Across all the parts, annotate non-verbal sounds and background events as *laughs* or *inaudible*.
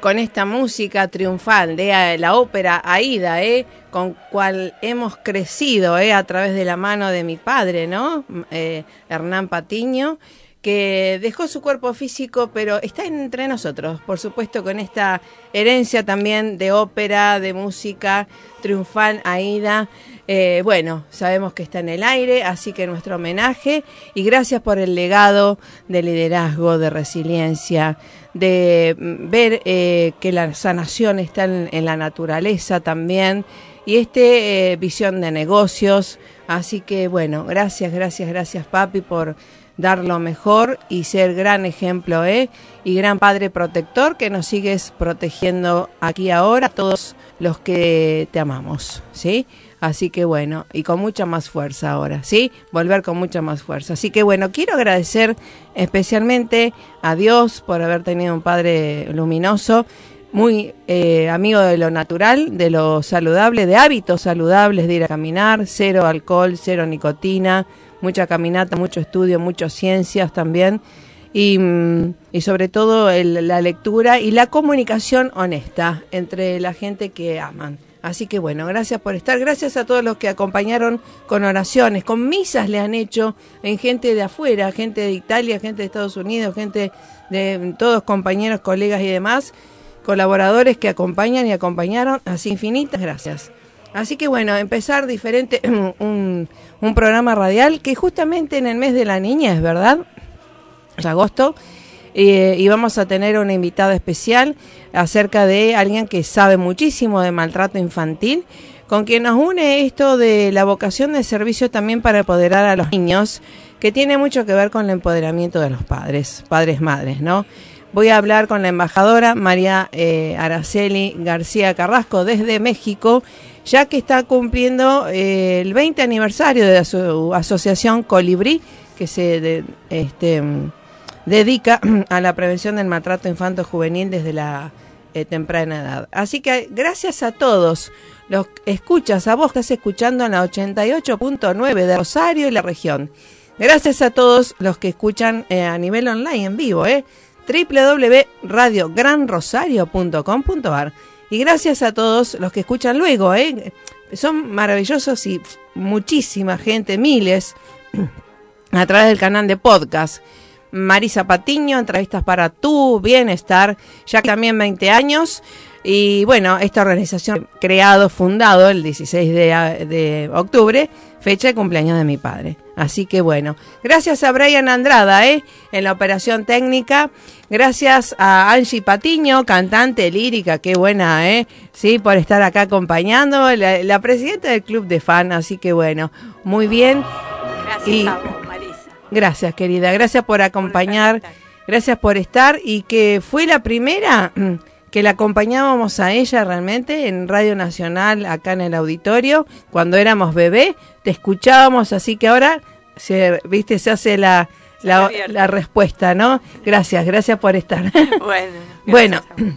con esta música triunfal de la ópera Aida, ¿eh? con cual hemos crecido ¿eh? a través de la mano de mi padre, ¿no? Eh, Hernán Patiño, que dejó su cuerpo físico, pero está entre nosotros, por supuesto, con esta herencia también de ópera, de música triunfal Aida. Eh, bueno, sabemos que está en el aire, así que nuestro homenaje y gracias por el legado de liderazgo, de resiliencia, de mm, ver eh, que la sanación está en, la naturaleza también y este eh, visión de negocios. Así que bueno, gracias, gracias, gracias papi por dar lo mejor y ser gran ejemplo, ¿eh? Y gran padre protector que nos sigues protegiendo aquí ahora, todos los que te amamos, ¿sí? Así que bueno, y con mucha más fuerza ahora, ¿sí? Volver con mucha más fuerza. Así que bueno, quiero agradecer especialmente a Dios por haber tenido un padre luminoso, muy eh, amigo de lo natural, de lo saludable, de hábitos saludables, de ir a caminar, cero alcohol, cero nicotina, mucha caminata, mucho estudio, muchas ciencias también. Y, y sobre todo la lectura y la comunicación honesta entre la gente que aman. Así que bueno, gracias por estar, gracias a todos los que acompañaron con oraciones, con misas le han hecho en gente de afuera, gente de Italia, gente de Estados Unidos, gente de todos compañeros, colegas y demás, colaboradores que acompañan y acompañaron, así infinitas gracias. Así que bueno, empezar diferente, *clears throat* un, un programa radial que justamente en el mes de la niñez, ¿verdad? Agosto, eh, y vamos a tener una invitada especial acerca de alguien que sabe muchísimo de maltrato infantil, con quien nos une esto de la vocación de servicio también para empoderar a los niños, que tiene mucho que ver con el empoderamiento de los padres, padres, madres, ¿no? Voy a hablar con la embajadora María eh, Araceli García Carrasco desde México, ya que está cumpliendo eh, el 20 aniversario de su asociación Colibrí, que se de, este, dedica *clears throat* a la prevención del maltrato infanto-juvenil desde la eh, temprana edad. Así que gracias a todos los escuchas, a vos estás escuchando en la 88.9 de Rosario y la región. Gracias a todos los que escuchan eh, a nivel online en vivo, eh, www.radiogranrosario.com.ar. Y gracias a todos los que escuchan luego, eh. Son maravillosos y muchísima gente, miles, *clears throat* a través del canal de podcast. Marisa Patiño, entrevistas para tu bienestar, ya que también 20 años. Y bueno, esta organización creado, fundado el 16 de, octubre, fecha de cumpleaños de mi padre. Así que bueno, gracias a Brian Andrada ¿eh? en la operación técnica. Gracias a Angie Patiño, cantante lírica, qué buena, ¿eh? Sí, por estar acá acompañando, la, presidenta del club de fan. Así que bueno, muy bien. Gracias Gracias, querida. Gracias por acompañar. Gracias por estar y que fue la primera *clears throat* que la acompañábamos a ella realmente en Radio Nacional, acá en el auditorio, cuando éramos bebé, te escuchábamos, así que ahora, se, viste, se hace la, la, respuesta, ¿no? Gracias, gracias por estar. *laughs* Bueno. bueno.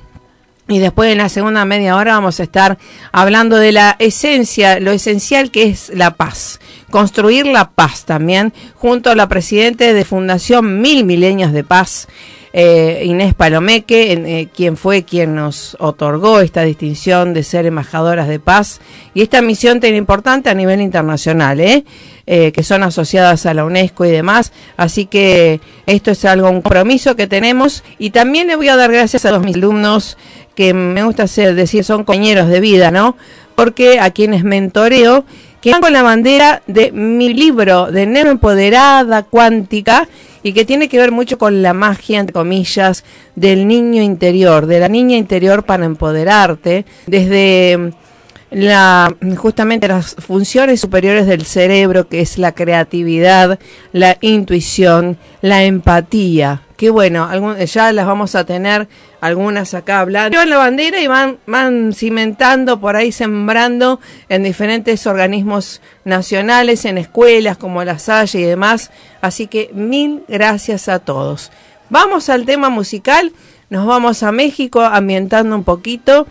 Y después en la segunda media hora vamos a estar hablando de la esencia, lo esencial que es la paz. Construir la paz también, junto a la presidenta de Fundación Mil Milenios de Paz, eh, Inés Palomeque, eh, quien fue quien nos otorgó esta distinción de ser embajadoras de paz y esta misión tan importante a nivel internacional, ¿eh? que son asociadas a la UNESCO y demás. Así que esto es algo, un compromiso que tenemos y también le voy a dar gracias a los mis alumnos que me gusta decir son compañeros de vida, ¿no? Porque a quienes mentoreo, que van con la bandera de mi libro de Nero Empoderada Cuántica y que tiene que ver mucho con la magia, entre comillas, del niño interior, de la niña interior para empoderarte, desde la, justamente las funciones superiores del cerebro, que es la creatividad, la intuición, la empatía. Qué bueno, ya las vamos a tener algunas acá hablando. Llevan la bandera y van, van cimentando por ahí, sembrando en diferentes organismos nacionales, en escuelas como la Salle y demás. Así que mil gracias a todos. Vamos al tema musical, nos vamos a México ambientando un poquito.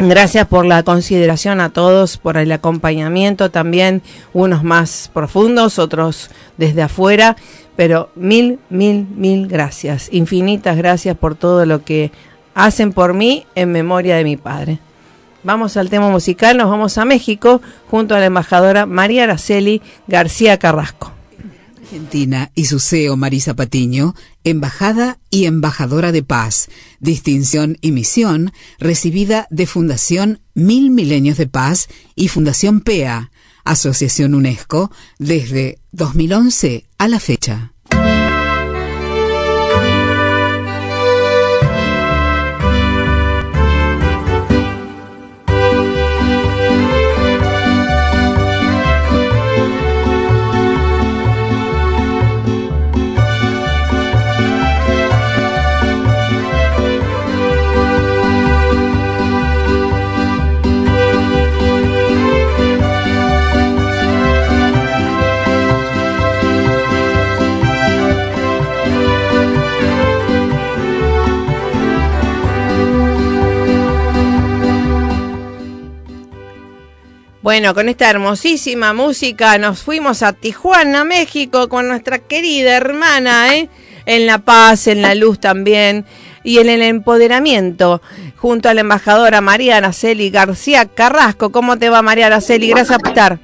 Gracias por la consideración a todos, por el acompañamiento también, unos más profundos, otros desde afuera, pero mil, mil, mil gracias, infinitas gracias por todo lo que hacen por mí en memoria de mi padre. Vamos al tema musical, nos vamos a México junto a la embajadora María Araceli García Carrasco. Argentina y su CEO Marisa Patiño, embajada y embajadora de paz, distinción y misión recibida de Fundación Mil Milenios de Paz y Fundación PEA, Asociación UNESCO, desde 2011 a la fecha. Bueno, con esta hermosísima música nos fuimos a Tijuana, México, con nuestra querida hermana, ¿eh? En la paz, en la luz también, y en el empoderamiento, junto a la embajadora María Araceli García Carrasco. ¿Cómo te va, María Araceli? Gracias por estar.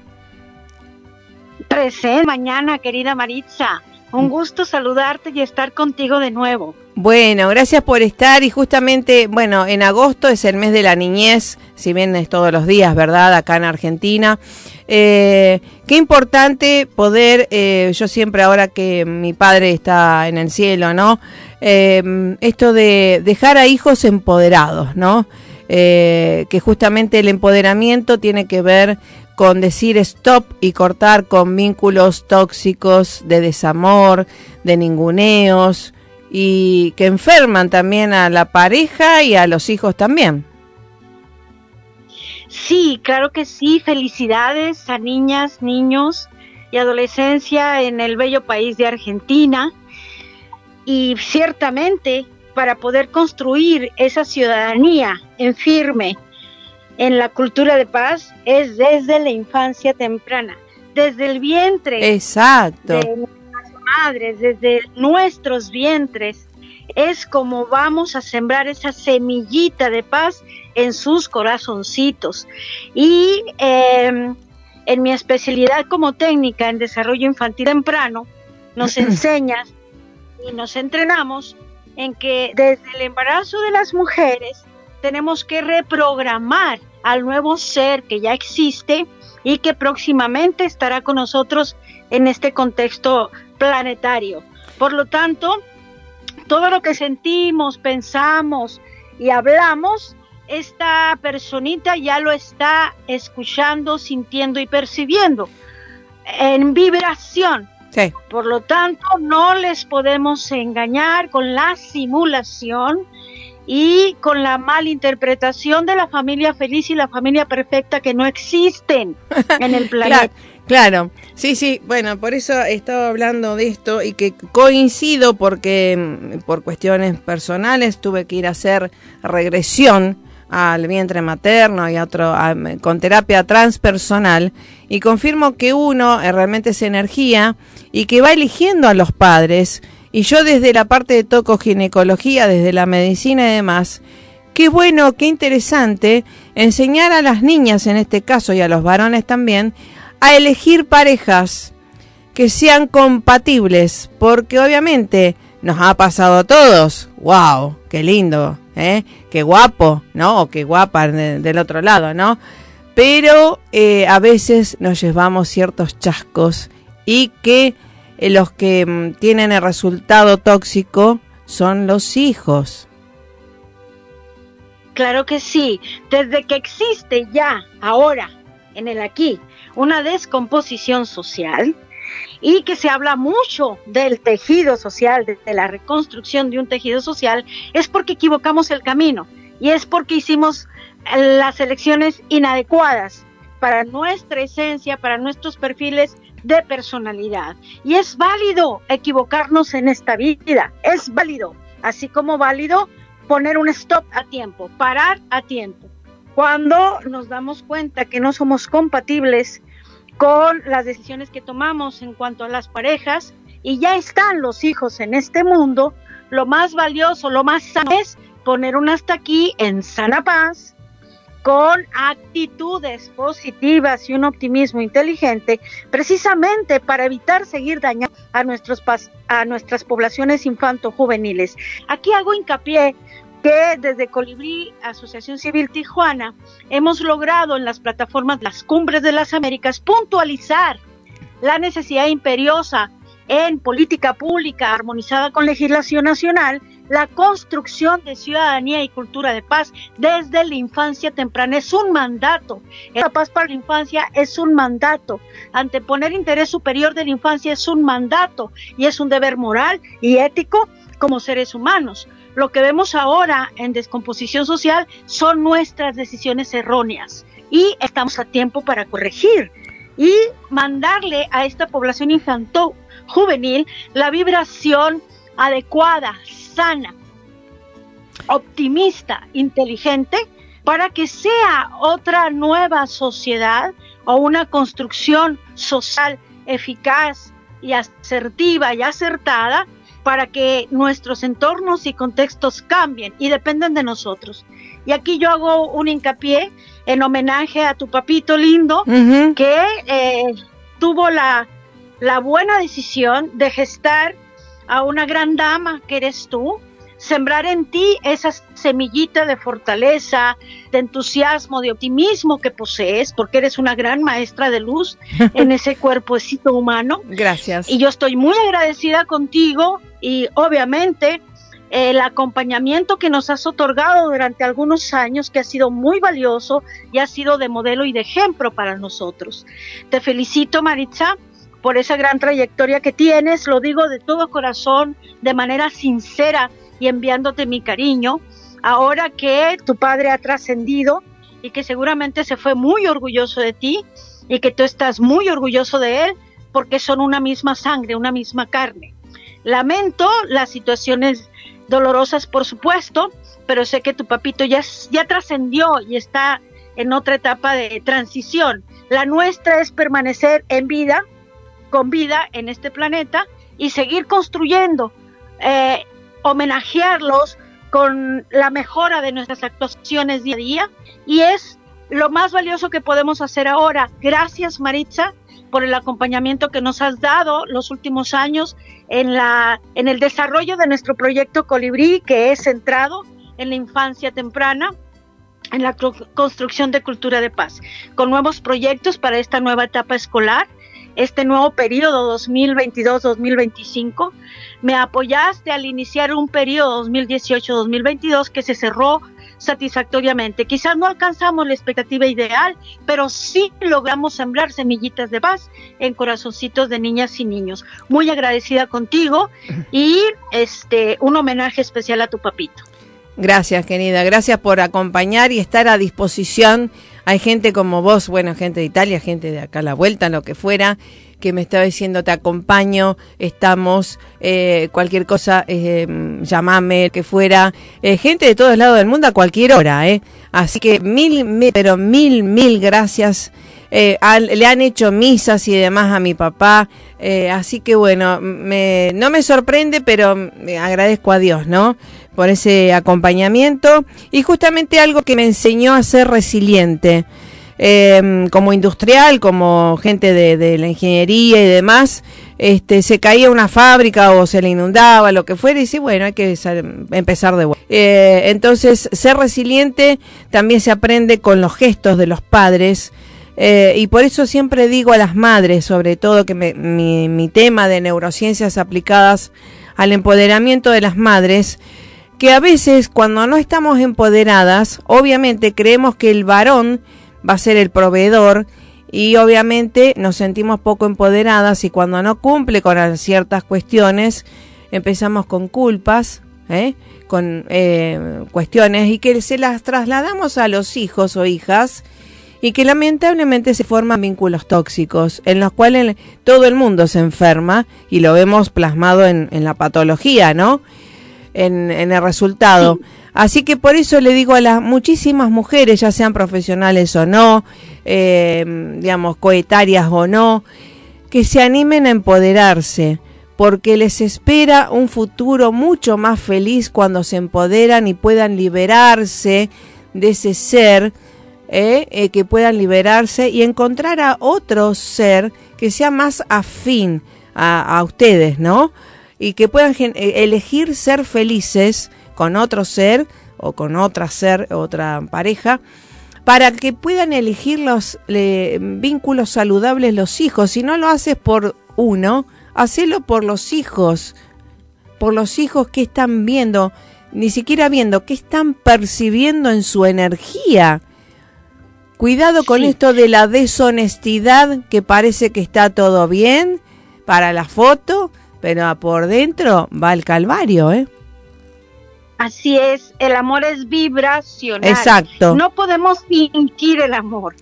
Presente mañana, querida Maritza. Un gusto saludarte y estar contigo de nuevo. Bueno, gracias por estar y justamente, bueno, en agosto es el mes de la niñez, si bien es todos los días, ¿verdad? Acá en Argentina. Eh, qué importante poder, eh, yo siempre ahora que mi padre está en el cielo, ¿no? Eh, esto de dejar a hijos empoderados, ¿no? que justamente el empoderamiento tiene que ver con decir stop y cortar con vínculos tóxicos de desamor, de ninguneos y que enferman también a la pareja y a los hijos también. Sí, claro que sí. Felicidades a niñas, niños y adolescencia en el bello país de Argentina. Y ciertamente para poder construir esa ciudadanía en firme en la cultura de paz es desde la infancia temprana, desde el vientre. Exacto. De nuestras madres, desde nuestros vientres, es como vamos a sembrar esa semillita de paz en sus corazoncitos. Y em, en mi especialidad como técnica en desarrollo infantil temprano, nos *clears throat* enseñas y nos entrenamos en que desde el embarazo de las mujeres tenemos que reprogramar al nuevo ser que ya existe y que próximamente estará con nosotros en este contexto planetario. Por lo tanto, todo lo que sentimos, pensamos y hablamos, esta personita ya lo está escuchando, sintiendo y percibiendo en vibración. Por lo tanto, no les podemos engañar con la simulación y con la malinterpretación de la familia feliz y la familia perfecta que no existen en el *laughs* planeta. claro, sí, sí, bueno, por eso he estado hablando de esto y que coincido porque mm, por cuestiones personales tuve que ir a hacer regresión al vientre materno y a otro con terapia transpersonal y confirmo que uno eh, realmente es energía y que va eligiendo a los padres y yo desde la parte de tocoginecología, desde la medicina y demás, qué bueno, qué interesante enseñar a las niñas en este caso y a los varones también a elegir parejas que sean compatibles, porque obviamente nos ha pasado a todos. ¡Wow! ¡Qué lindo! ¿eh? ¡Qué guapo! ¿No? O qué guapa del otro lado, ¿no? Pero eh, a veces nos llevamos ciertos chascos y que eh, los que mm, tienen el resultado tóxico son los hijos. Claro que sí, desde que existe ya, ahora, en el aquí, una descomposición social y que se habla mucho del tejido social, de, la reconstrucción de un tejido social, es porque equivocamos el camino y es porque hicimos eh, las elecciones inadecuadas para nuestra esencia, para nuestros perfiles de personalidad. Y es válido equivocarnos en esta vida, es válido, así como válido poner un stop a tiempo, parar a tiempo. Cuando nos damos cuenta que no somos compatibles con las decisiones que tomamos en cuanto a las parejas y ya están los hijos en este mundo, lo más valioso, lo más sano es poner un hasta aquí en sana paz, con actitudes positivas y un optimismo inteligente, precisamente para evitar seguir dañando a, nuestros, a nuestras poblaciones infanto-juveniles. Aquí hago hincapié que desde Colibrí, Asociación Civil Tijuana, hemos logrado en las plataformas Las Cumbres de las Américas puntualizar la necesidad imperiosa en política pública armonizada con legislación nacional, la construcción de ciudadanía y cultura de paz desde la infancia temprana es un mandato. La paz para la infancia es un mandato. Anteponer interés superior de la infancia es un mandato y es un deber moral y ético como seres humanos. Lo que vemos ahora en descomposición social son nuestras decisiones erróneas y estamos a tiempo para corregir y mandarle a esta población infantil juvenil la vibración adecuada, sana, optimista, inteligente, para que sea otra nueva sociedad o una construcción social eficaz y asertiva y acertada para que nuestros entornos y contextos cambien y dependen de nosotros. Y aquí yo hago un hincapié en homenaje a tu papito lindo que eh, tuvo la, la buena decisión de gestar a una gran dama que eres tú, sembrar en ti esa semillita de fortaleza, de entusiasmo, de optimismo que posees, porque eres una gran maestra de luz *laughs* en ese cuerpocito humano. Gracias. Y yo estoy muy agradecida contigo y obviamente el acompañamiento que nos has otorgado durante algunos años, que ha sido muy valioso y ha sido de modelo y de ejemplo para nosotros. Te felicito, Maritza, por esa gran trayectoria que tienes, lo digo de todo corazón, de manera sincera y enviándote mi cariño. Ahora que tu padre ha trascendido y que seguramente se fue muy orgulloso de ti y que tú estás muy orgulloso de él porque son una misma sangre, una misma carne. Lamento las situaciones dolorosas, por supuesto, pero sé que tu papito ya, ya trascendió y está en otra etapa de transición. La nuestra es permanecer en vida, con vida en este planeta y seguir construyendo eh, homenajearlos con la mejora de nuestras actuaciones día a día y es lo más valioso que podemos hacer ahora. Gracias Maritza por el acompañamiento que nos has dado los últimos años en la en el desarrollo de nuestro proyecto Colibrí que es centrado en la infancia temprana en la construcción de cultura de paz, con nuevos proyectos para esta nueva etapa escolar este nuevo periodo 2022-2025. Me apoyaste al iniciar un periodo 2018-2022 que se cerró satisfactoriamente. Quizás no alcanzamos la expectativa ideal, pero sí logramos sembrar semillitas de paz en corazoncitos de niñas y niños. Muy agradecida contigo y este un homenaje especial a tu papito. Gracias, querida. Gracias por acompañar y estar a disposición hay gente como vos, bueno, gente de Italia, gente de acá a la vuelta, lo que fuera, que me estaba diciendo te acompaño, estamos, eh, cualquier cosa, eh, llamame, que fuera, eh, gente de todos lados del mundo a cualquier hora, ¿eh? Así que mil, mil pero mil, mil gracias. Eh, le han hecho misas y demás a mi papá, eh, así que bueno, me, no me sorprende, pero me agradezco a Dios, ¿no? por ese acompañamiento y justamente algo que me enseñó a ser resiliente. Em, como industrial, como gente de, la ingeniería y demás, este, se caía una fábrica o se le inundaba, lo que fuera, y sí, bueno, hay que empezar de vuelta. Eh, entonces, ser resiliente también se aprende con los gestos de los padres. Eh, y por eso siempre digo a las madres, sobre todo que mi, mi tema de neurociencias aplicadas al empoderamiento de las madres, que a veces cuando no estamos empoderadas, obviamente creemos que el varón va a ser el proveedor y obviamente nos sentimos poco empoderadas y cuando no cumple con ciertas cuestiones empezamos con culpas, ¿eh? con eh, cuestiones y que se las trasladamos a los hijos o hijas y que lamentablemente se forman vínculos tóxicos en los cuales todo el mundo se enferma y lo vemos plasmado en, en la patología, ¿no? En, el resultado. Así que por eso le digo a las muchísimas mujeres, ya sean profesionales o no, eh, digamos, coetarias o no, que se animen a empoderarse, porque les espera un futuro mucho más feliz cuando se empoderan y puedan liberarse de ese ser, eh, eh, que puedan liberarse y encontrar a otro ser que sea más afín a, ustedes, ¿no? Y que puedan eh, elegir ser felices con otro ser o con otra ser, otra pareja, para que puedan elegir los vínculos saludables los hijos. Si no lo haces por uno, hacelo por los hijos, por los hijos que están viendo, ni siquiera viendo, que están percibiendo en su energía. Cuidado con esto de la deshonestidad, que parece que está todo bien para la foto, pero por dentro va el calvario, ¿eh? Así es, el amor es vibracional. Exacto. No podemos fingir el amor.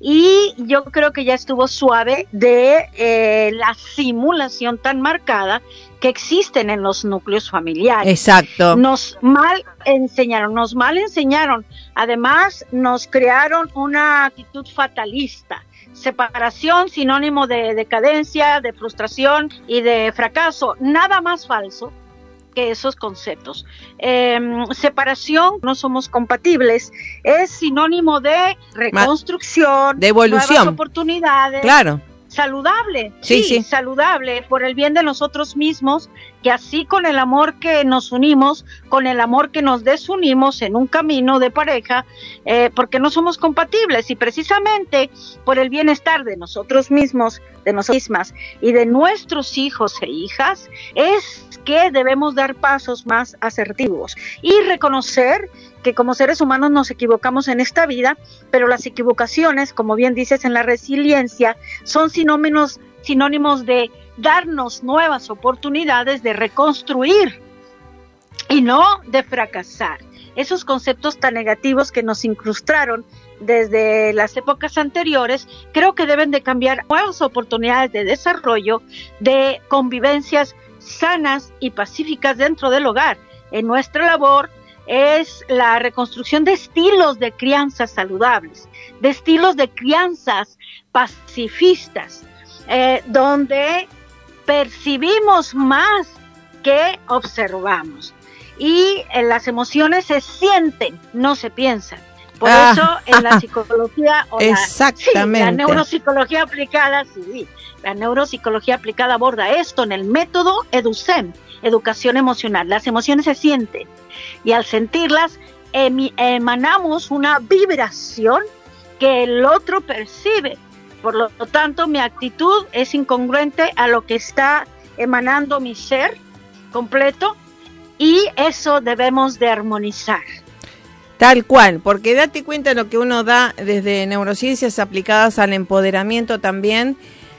Y yo creo que ya estuvo suave de eh, la simulación tan marcada que existen en los núcleos familiares. Exacto. Nos mal enseñaron, nos mal enseñaron. Además, nos crearon una actitud fatalista. Separación, sinónimo de decadencia, de frustración y de fracaso. Nada más falso que esos conceptos. Em, separación, no somos compatibles, es sinónimo de reconstrucción, de evolución, nuevas oportunidades. Claro saludable, sí, sí, saludable por el bien de nosotros mismos, que así con el amor que nos unimos, con el amor que nos desunimos en un camino de pareja, eh, porque no somos compatibles y precisamente por el bienestar de nosotros mismos, de nosotras mismas y de nuestros hijos e hijas, es que debemos dar pasos más asertivos y reconocer que como seres humanos nos equivocamos en esta vida, pero las equivocaciones, como bien dices en la resiliencia, son sinónimos, sinónimos de darnos nuevas oportunidades de reconstruir y no de fracasar. Esos conceptos tan negativos que nos incrustaron desde las épocas anteriores, creo que deben de cambiar nuevas oportunidades de desarrollo, de convivencias sanas y pacíficas dentro del hogar. En nuestra labor es la reconstrucción de estilos de crianza saludables, de estilos de crianzas pacifistas, eh, donde percibimos más que observamos. Y eh, las emociones se sienten, no se piensan. Por ah. eso en la *laughs* psicología o Exactamente. La, neuropsicología aplicada, sí, la neuropsicología aplicada aborda esto en el método EDUCEM, educación emocional. Las emociones se sienten y al sentirlas emanamos una vibración que el otro percibe. Por lo tanto, mi actitud es incongruente a lo que está emanando mi ser completo y eso debemos de armonizar. Tal cual, porque date cuenta lo que uno da desde neurociencias aplicadas al empoderamiento también.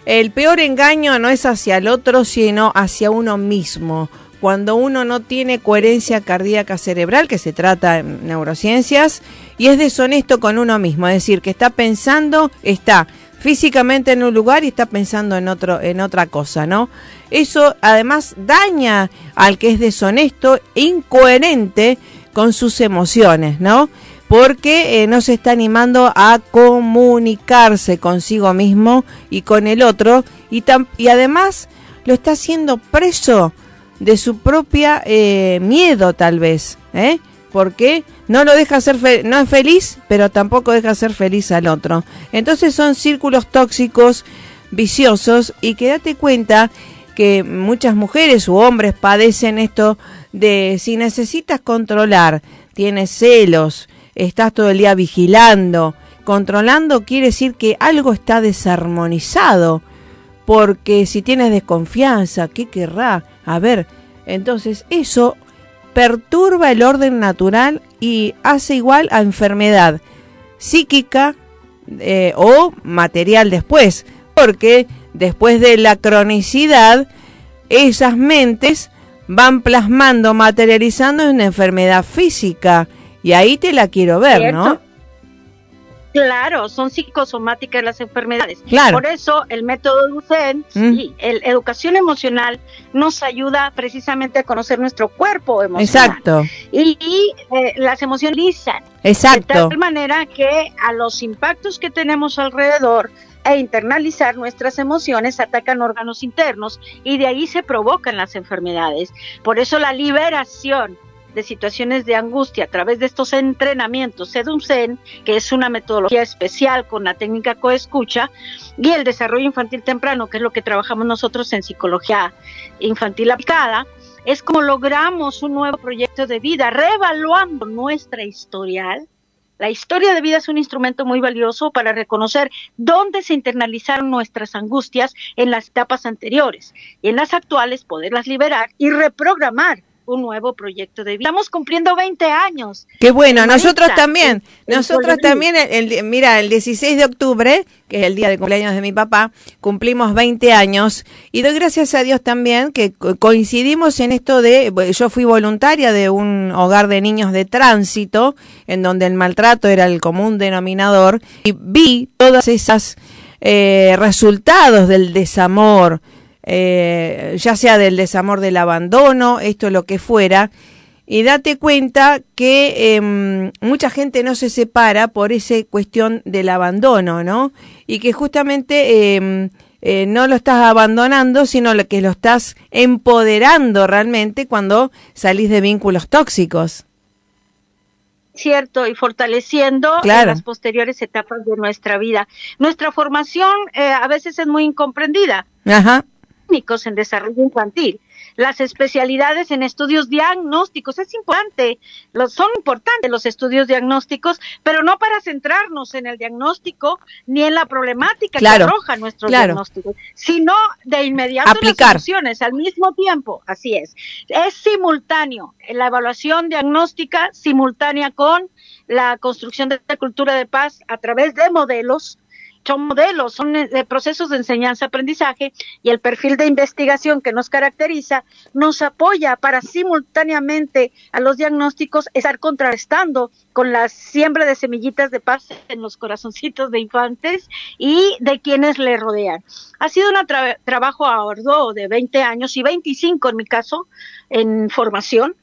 El peor engaño no es hacia el otro, sino hacia uno mismo cuando uno no tiene coherencia cardíaca cerebral, que se trata en neurociencias, y es deshonesto con uno mismo, es decir, que está pensando, está físicamente en un lugar y está pensando en otro en otra cosa, ¿no? Eso además daña al que es deshonesto, incoherente con sus emociones, ¿no? Porque eh, no se está animando a comunicarse consigo mismo y con el otro y, y además lo está haciendo preso de su propia eh, miedo tal vez, ¿eh? Porque no lo deja ser no es feliz, pero tampoco deja ser feliz al otro. Entonces son círculos tóxicos, viciosos y quédate cuenta que muchas mujeres u hombres padecen esto de si necesitas controlar, tienes celos, estás todo el día vigilando, controlando quiere decir que algo está desarmonizado, porque si tienes desconfianza, ¿qué querrá? A ver, entonces eso perturba el orden natural y hace igual a enfermedad psíquica eh, o material después, porque después de la cronicidad, esas mentes van plasmando, materializando en una enfermedad física. Y ahí te la quiero ver, ¿no? Claro, son psicosomáticas las enfermedades. Claro. Por eso el método Ducen, y el educación emocional, nos ayuda precisamente a conocer nuestro cuerpo emocional. Exacto. Y, eh, las emociones Exacto. De tal manera que a los impactos que tenemos alrededor e internalizar nuestras emociones atacan órganos internos y de ahí se provocan las enfermedades. Por eso la liberación de situaciones de angustia a través de estos entrenamientos SEDUMCEN, que es una metodología especial con la técnica coescucha, y el desarrollo infantil temprano, que es lo que trabajamos nosotros en psicología infantil aplicada, es como logramos un nuevo proyecto de vida, reevaluando nuestra historial. La historia de vida es un instrumento muy valioso para reconocer dónde se internalizaron nuestras angustias en las etapas anteriores y en las actuales poderlas liberar y reprogramar un nuevo proyecto de vida. Estamos cumpliendo 20 años. Qué bueno, nosotros también, nosotros también, el, mira, el 16 de octubre, que es el día de cumpleaños de mi papá, cumplimos 20 años y doy gracias a Dios también que coincidimos en esto de, yo fui voluntaria de un hogar de niños de tránsito, en donde el maltrato era el común denominador, y vi todas esas eh, resultados del desamor, eh, ya sea del desamor del abandono, esto lo que fuera, y date cuenta que em, mucha gente no se separa por esa cuestión del abandono, ¿no? Y que justamente em, eh, no lo estás abandonando, sino que lo estás empoderando realmente cuando salís de vínculos tóxicos. Cierto, y fortaleciendo las posteriores etapas de nuestra vida. Nuestra formación eh, a veces es muy incomprendida. Ajá en desarrollo infantil, las especialidades en estudios diagnósticos. Es importante, los, son importantes los estudios diagnósticos, pero no para centrarnos en el diagnóstico ni en la problemática que arroja nuestros diagnósticos, sino de inmediato Aplicar. las soluciones al mismo tiempo. Así es. Es simultáneo la evaluación diagnóstica simultánea con la construcción de la cultura de paz a través de modelos son modelos, son eh, procesos de enseñanza-aprendizaje y el perfil de investigación que nos caracteriza nos apoya para simultáneamente a los diagnósticos estar contrastando con la siembra de semillitas de paz en los corazoncitos de infantes y de quienes le rodean. Ha sido un trabajo arduo de 20 años y 25 en mi caso en formación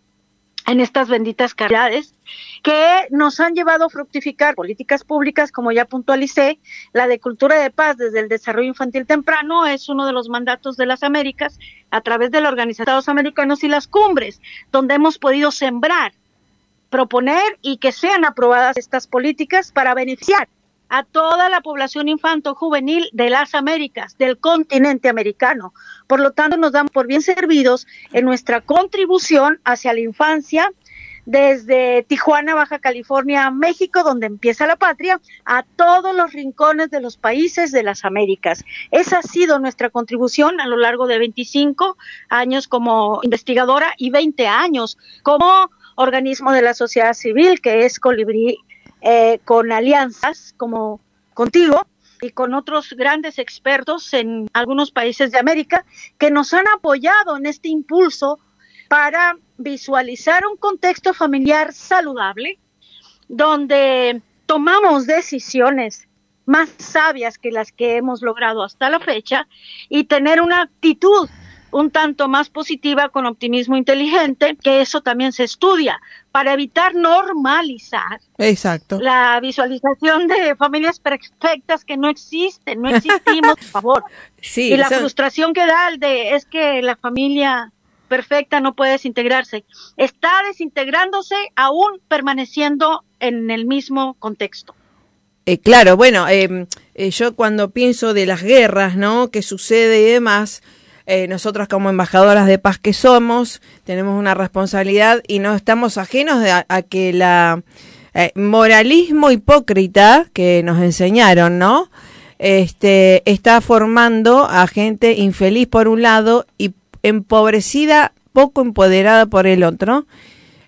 en estas benditas caridades que nos han llevado a fructificar políticas públicas, como ya puntualicé, la de cultura de paz desde el desarrollo infantil temprano es uno de los mandatos de las Américas a través de de Estados Americanos y las cumbres, donde hemos podido sembrar, proponer y que sean aprobadas estas políticas para beneficiar a toda la población infanto-juvenil de las Américas, del continente americano. Por lo tanto, nos damos por bien servidos en nuestra contribución hacia la infancia desde Tijuana, Baja California, México, donde empieza la patria, a todos los rincones de los países de las Américas. Esa ha sido nuestra contribución a lo largo de 25 años como investigadora y 20 años como organismo de la sociedad civil, que es Colibrí eh, con alianzas como contigo y con otros grandes expertos en algunos países de América que nos han apoyado en este impulso para visualizar un contexto familiar saludable donde tomamos decisiones más sabias que las que hemos logrado hasta la fecha y tener una actitud un tanto más positiva con optimismo inteligente, que eso también se estudia para evitar normalizar Exacto. la visualización de familias perfectas que no existen, no existimos, por favor. *laughs* Sí, y la frustración que da el de es que la familia perfecta no puede desintegrarse. Está desintegrándose aún permaneciendo en el mismo contexto. Eh, claro, bueno, em, eh, yo cuando pienso de las guerras, ¿no? Que sucede y demás, eh, nosotros como embajadoras de paz que somos, tenemos una responsabilidad y no estamos ajenos a, que la eh, moralismo hipócrita que nos enseñaron, ¿no? Este, está formando a gente infeliz por un lado y empobrecida, poco empoderada por el otro.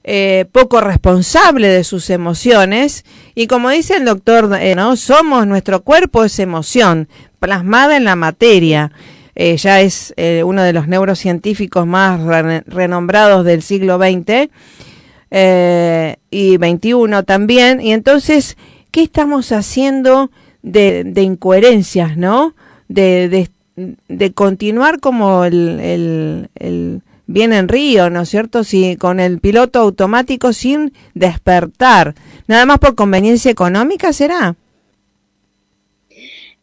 Eh, poco responsable de sus emociones y como dice el doctor, ¿no? somos nuestro cuerpo es emoción plasmada en la materia eh, ya es eh, uno de los neurocientíficos más renombrados del siglo XX eh, y XXI también. Y entonces, ¿qué estamos haciendo de, incoherencias, no? De, de, continuar como el, el, el bien en río, ¿no es cierto? Si, con el piloto automático sin despertar. Nada más por conveniencia económica será.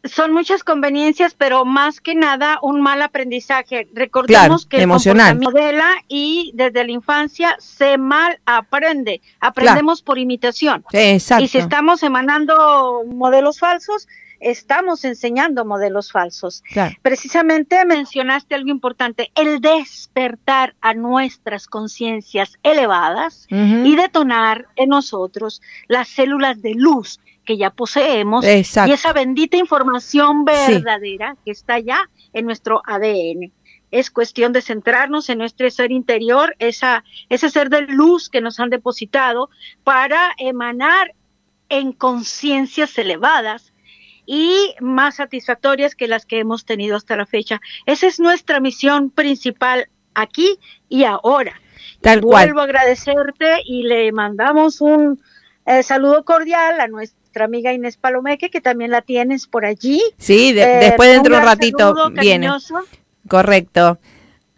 Son muchas conveniencias, pero más que nada un mal aprendizaje. Recordemos que emocional. modela y desde la infancia se mal aprende. Aprendemos por imitación. exacto. Y si estamos emanando modelos falsos, estamos enseñando modelos falsos. Precisamente mencionaste algo importante, el despertar a nuestras conciencias elevadas y detonar en nosotros las células de luz que ya poseemos y esa bendita información verdadera que está ya en nuestro ADN. Es cuestión de centrarnos en nuestro ser interior, esa, ese ser de luz que nos han depositado para emanar en conciencias elevadas y más satisfactorias que las que hemos tenido hasta la fecha. Esa es nuestra misión principal aquí y ahora. Tal Vuelvo a agradecerte y le mandamos un eh, saludo cordial a nuestra amiga Inés Palomeque, que también la tienes por allí. Sí, eh, después dentro de un ratito viene. Correcto.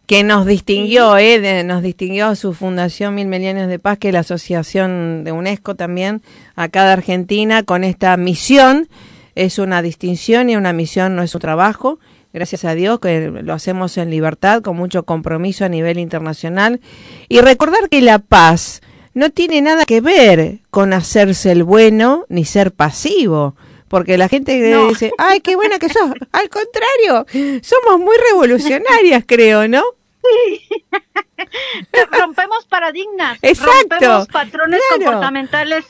Que nos distinguió, eh, nos distinguió su fundación Mil Millones de Paz, que es la asociación de UNESCO también, acá de Argentina, con esta misión. Es una distinción y una misión, no es un trabajo. Gracias a Dios que lo hacemos en libertad, con mucho compromiso a nivel internacional. Y recordar que la paz, no tiene nada que ver con hacerse el bueno ni ser pasivo. Porque la gente dice, ay, qué buena que sos. *laughs* Al contrario, somos muy revolucionarias, creo, ¿no? Sí. *laughs* rompemos paradigmas. Exacto. Rompemos patrones comportamentales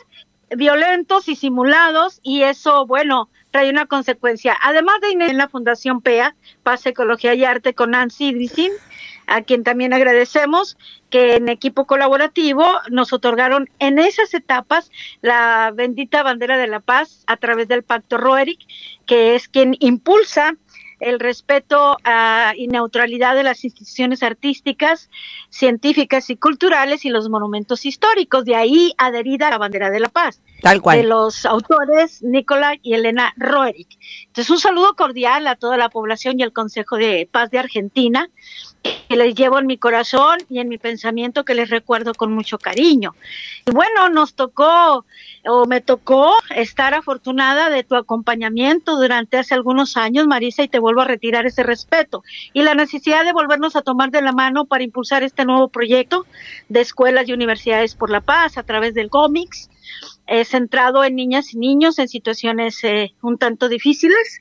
violentos y simulados y eso, bueno, trae una consecuencia. Además de en la Fundación PEA, Paz, Ecología y Arte con Nancy Dicin, a quien también agradecemos que en equipo colaborativo nos otorgaron en esas etapas la bendita bandera de la paz a través del Pacto Roerich, que es quien impulsa el respeto y neutralidad de las instituciones artísticas, científicas y culturales y los monumentos históricos, de ahí adherida a la bandera de la paz. Tal cual. De los autores Nicolás y Elena Roerich. Entonces, un saludo cordial a toda la población y al Consejo de Paz de Argentina, que les llevo en mi corazón y en mi pensamiento que les recuerdo con mucho cariño. Y bueno, nos tocó o me tocó estar afortunada de tu acompañamiento durante hace algunos años, Marisa, y te vuelvo a retirar ese respeto y la necesidad de volvernos a tomar de la mano para impulsar este nuevo proyecto de escuelas y universidades por la paz a través del cómics eh, centrado en niñas y niños en situaciones eh, un tanto difíciles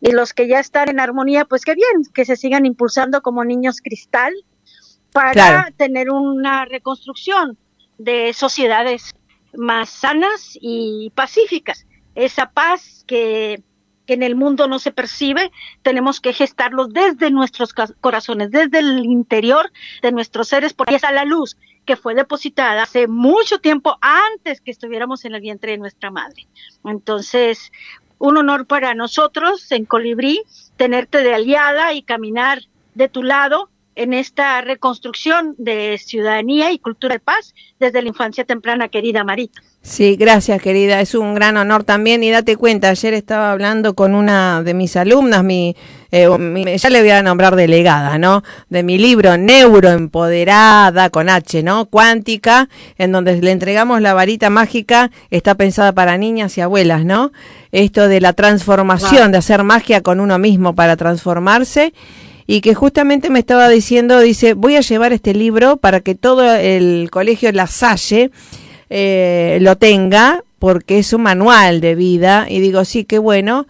y los que ya están en armonía, pues qué bien, que se sigan impulsando como niños cristal para tener una reconstrucción de sociedades más sanas y pacíficas. Esa paz que, que en el mundo no se percibe, tenemos que gestarlo desde nuestros corazones, desde el interior de nuestros seres, porque es a la luz que fue depositada hace mucho tiempo antes que estuviéramos en el vientre de nuestra madre. Entonces, un honor para nosotros en Colibrí tenerte de aliada y caminar de tu lado en esta reconstrucción de ciudadanía y cultura de paz desde la infancia temprana, querida Marita. Sí, gracias, querida. Es un gran honor también. Y date cuenta, ayer estaba hablando con una de mis alumnas, mi, eh, ya le voy a nombrar delegada, ¿no? De mi libro Neuroempoderada con H, ¿no? Cuántica, en donde le entregamos la varita mágica, está pensada para niñas y abuelas, ¿no? Esto de la transformación, de hacer magia con uno mismo para transformarse y que justamente me estaba diciendo, dice, voy a llevar este libro para que todo el colegio La Salle eh, lo tenga, porque es un manual de vida, y digo, sí, qué bueno.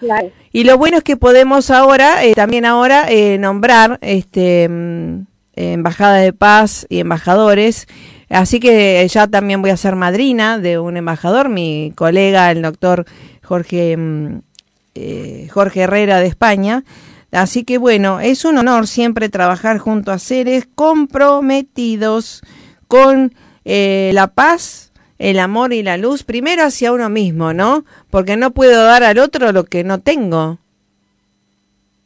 Y lo bueno es que podemos ahora, eh, también ahora, eh, nombrar este mm, embajada de paz y embajadores. Así que ya también voy a ser madrina de un embajador, mi colega, el doctor Jorge, mm, Jorge Herrera de España, Así que bueno, es un honor siempre trabajar junto a seres comprometidos con eh, la paz, el amor y la luz, primero hacia uno mismo, ¿no? Porque no puedo dar al otro lo que no tengo.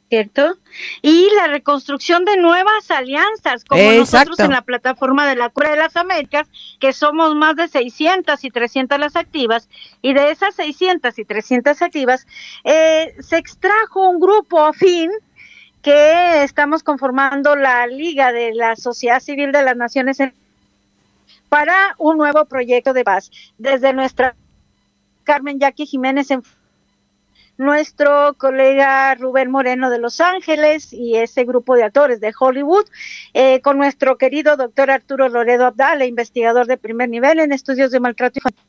¿Cierto? Y la reconstrucción de nuevas alianzas, como nosotros en la plataforma de la Cura de las Américas, que somos más de 600 y 300 las activas, y de esas 600 y 300 activas, eh, se extrajo un grupo afín que estamos conformando la Liga de la Sociedad Civil de las Naciones para un nuevo proyecto de paz. Desde nuestra Carmen Jackie Jiménez en nuestro colega Rubén Moreno de Los Ángeles y ese grupo de actores de Hollywood, eh, con nuestro querido doctor Arturo Loredo Abdala, investigador de primer nivel en estudios de maltrato infantil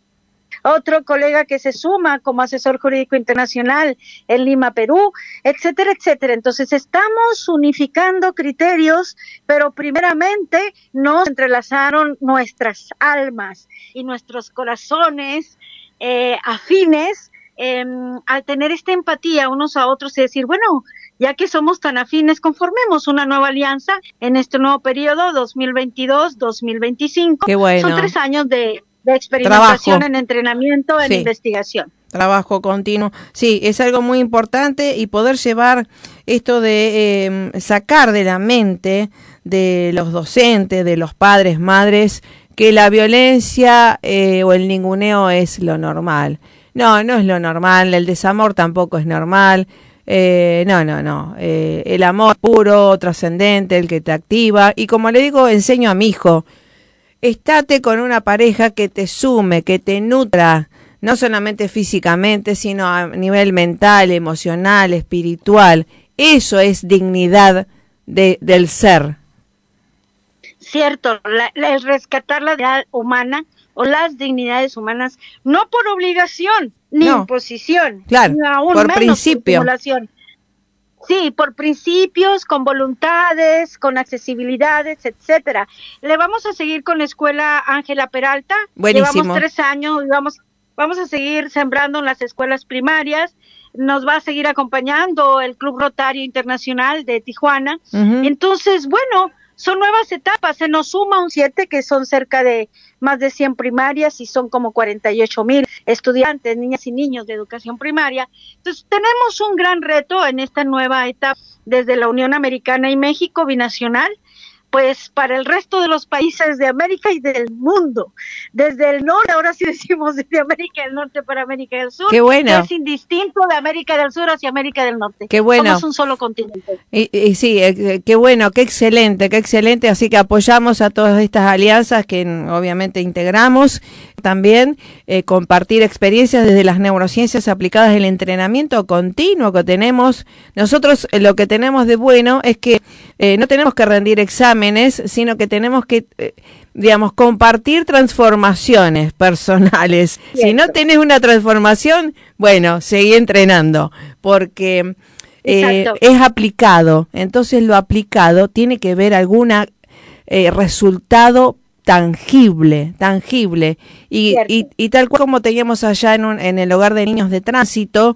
otro colega que se suma como asesor jurídico internacional en Lima, Perú, etcétera, etcétera. Entonces estamos unificando criterios, pero primeramente nos entrelazaron nuestras almas y nuestros corazones eh, afines em, al tener esta empatía unos a otros y decir, bueno, ya que somos tan afines, conformemos una nueva alianza en este nuevo periodo 2022-2025. Qué bueno. Son tres años de, de experimentación en entrenamiento, en investigación. Trabajo continuo. Sí, es algo muy importante y poder llevar esto de em, sacar de la mente de los docentes, de los padres, madres, que la violencia eh, o el ninguneo es lo normal. No, no es lo normal, el desamor tampoco es normal. Eh, no, no, no. Eh, el amor puro, trascendente, el que te activa. Y como le digo, enseño a mi hijo, estate con una pareja que te sume, que te nutra, no solamente físicamente, sino a nivel mental, emocional, espiritual. Eso es dignidad de, del ser. Cierto, el rescatar la dignidad humana o las dignidades humanas, no por obligación ni imposición, claro, por principio. Sí, por principios, con voluntades, con accesibilidades, etcétera. Le vamos a seguir con la escuela Ángela Peralta. Buenísimo. Llevamos tres años y vamos, vamos a seguir sembrando en las escuelas primarias. Nos va a seguir acompañando el Club Rotario Internacional de Tijuana. Entonces, bueno, son nuevas etapas. Se nos suma un siete que son cerca de más de 100 primarias y son como 48 mil estudiantes, niñas y niños de educación primaria. Entonces, tenemos un gran reto en esta nueva etapa desde la Unión Americana y México binacional pues para el resto de los países de América y del mundo. Desde el norte, ahora sí *laughs* decimos desde América del Norte para América del Sur. Qué bueno. Es indistinto de América del Sur hacia América del Norte. Qué bueno. Somos un solo continente. Y, sí, eh, eh, qué bueno, qué excelente, qué excelente. Así que apoyamos a todas estas alianzas que obviamente integramos. También eh, compartir experiencias desde las neurociencias aplicadas el entrenamiento continuo que tenemos. Nosotros lo que tenemos de bueno es que no tenemos que rendir exámenes sino que tenemos que, eh, digamos, compartir transformaciones *laughs* personales. Si no tienes una transformación, bueno, seguí entrenando, porque eh, es aplicado. Entonces lo aplicado tiene que ver algún eh, resultado tangible, tangible. Y, y, tal cual como teníamos allá en, un, en el hogar de niños de tránsito,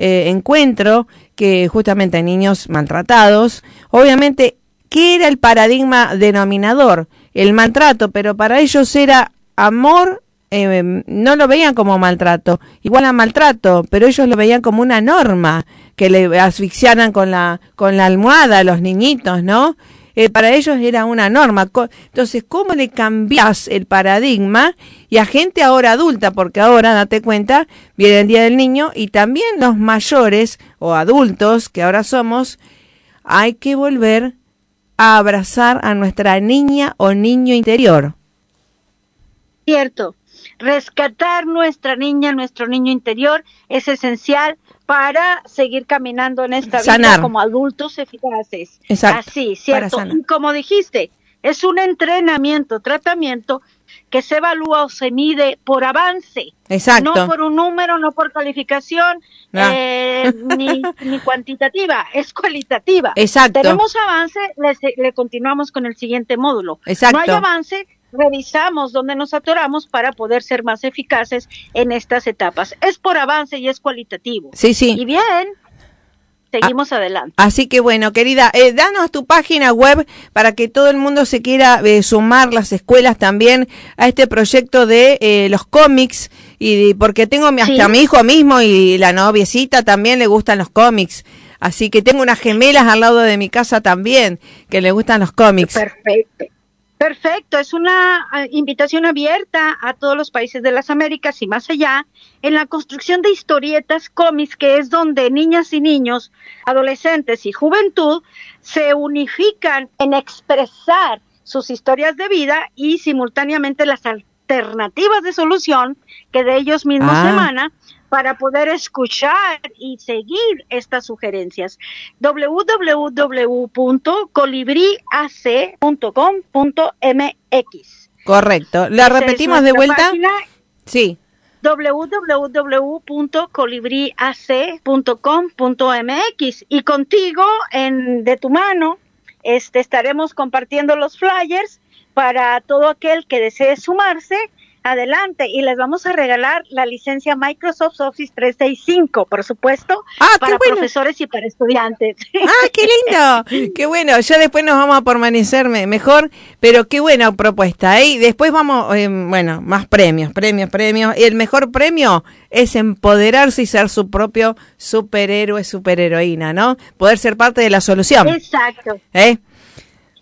encuentro que justamente hay niños maltratados, obviamente ¿Qué era el paradigma denominador? El maltrato, pero para ellos era amor, eh, no lo veían como maltrato, igual a maltrato, pero ellos lo veían como una norma, que le asfixiaran con la, con la almohada a los niñitos, ¿no? Eh, para ellos era una norma. Entonces, ¿cómo le cambias el paradigma y a gente ahora adulta? Porque ahora, date cuenta, viene el Día del Niño y también los mayores o adultos que ahora somos, hay que volver a abrazar a nuestra niña o niño interior. Cierto, rescatar nuestra niña, nuestro niño interior es esencial para seguir caminando en esta vida como adultos eficaces. Exacto. Así, cierto. como dijiste, es un entrenamiento, tratamiento que se evalúa o se mide por avance. Exacto. No por un número, no por calificación, eh, *laughs* ni, ni, cuantitativa, es cualitativa. Exacto. Tenemos avance, le, continuamos con el siguiente módulo. Exacto. No hay avance, revisamos dónde nos atoramos para poder ser más eficaces en estas etapas. Es por avance y es cualitativo. Sí, sí. Y bien, seguimos adelante. Así que bueno, querida, eh, danos tu página web para que todo el mundo se quiera eh, sumar, las escuelas también, a este proyecto de eh, los cómics, y porque tengo hasta a mi hijo mismo y la noviecita también le gustan los cómics. Así que tengo unas gemelas al lado de mi casa también que le gustan los cómics. Perfecto. Perfecto, es una ah, invitación abierta a todos los países de las Américas y más allá en la construcción de historietas cómics, que es donde niñas y niños, adolescentes y juventud se unifican en expresar sus historias de vida y simultáneamente las alternativas de solución que de ellos mismos Ah. emana para poder escuchar y seguir estas sugerencias. www.colibriac.com.mx. Correcto. ¿La Esa repetimos de vuelta? página, Sí. www.colibriac.com.mx y contigo en de tu mano este estaremos compartiendo los flyers para todo aquel que desee sumarse adelante y les vamos a regalar la licencia Microsoft Office 365 por supuesto Ah, qué para bueno. profesores y para estudiantes *laughs* ¡Ah, qué lindo! *laughs* ¡Qué bueno! Ya después nos vamos a permanecer me- mejor, pero qué buena propuesta. ¿eh? Y después vamos, eh, bueno, más premios, premios, premios. Y el mejor premio es empoderarse y ser su propio superhéroe, superheroína, ¿no? Poder ser parte de la solución. exacto ¿eh?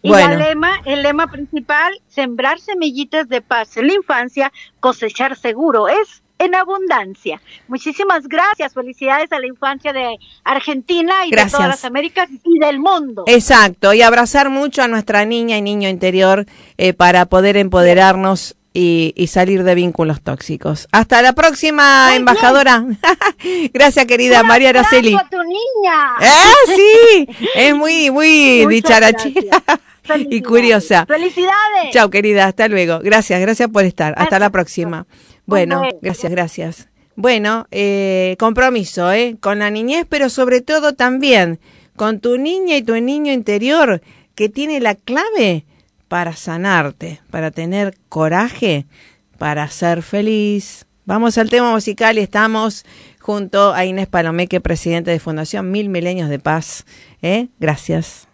Y Bueno. el lema, el lema principal, sembrar semillitas de paz en la infancia, cosechar seguro, es en abundancia. Muchísimas gracias, felicidades a la infancia de Argentina y Gracias. de todas las Américas y del mundo. Exacto, y abrazar mucho a nuestra niña y niño interior eh, para poder empoderarnos y, y salir de vínculos tóxicos. Hasta la próxima, Muy embajadora. *laughs* Gracias, querida María Araceli. tu niña. Ah, sí, *laughs* es muy, muy dicharachera *laughs* y curiosa. Felicidades. Chao, querida, hasta luego. Gracias, gracias por estar. Hasta la próxima. Bueno, Bueno. gracias, gracias. Bueno, eh, compromiso, ¿eh? Con la niñez, pero sobre todo también con tu niña y tu niño interior que tiene la clave para sanarte, para tener coraje, para ser feliz. Vamos al tema musical y estamos junto a Inés Palomeque, presidente de Fundación Mil Milenios de Paz. ¿eh? Gracias.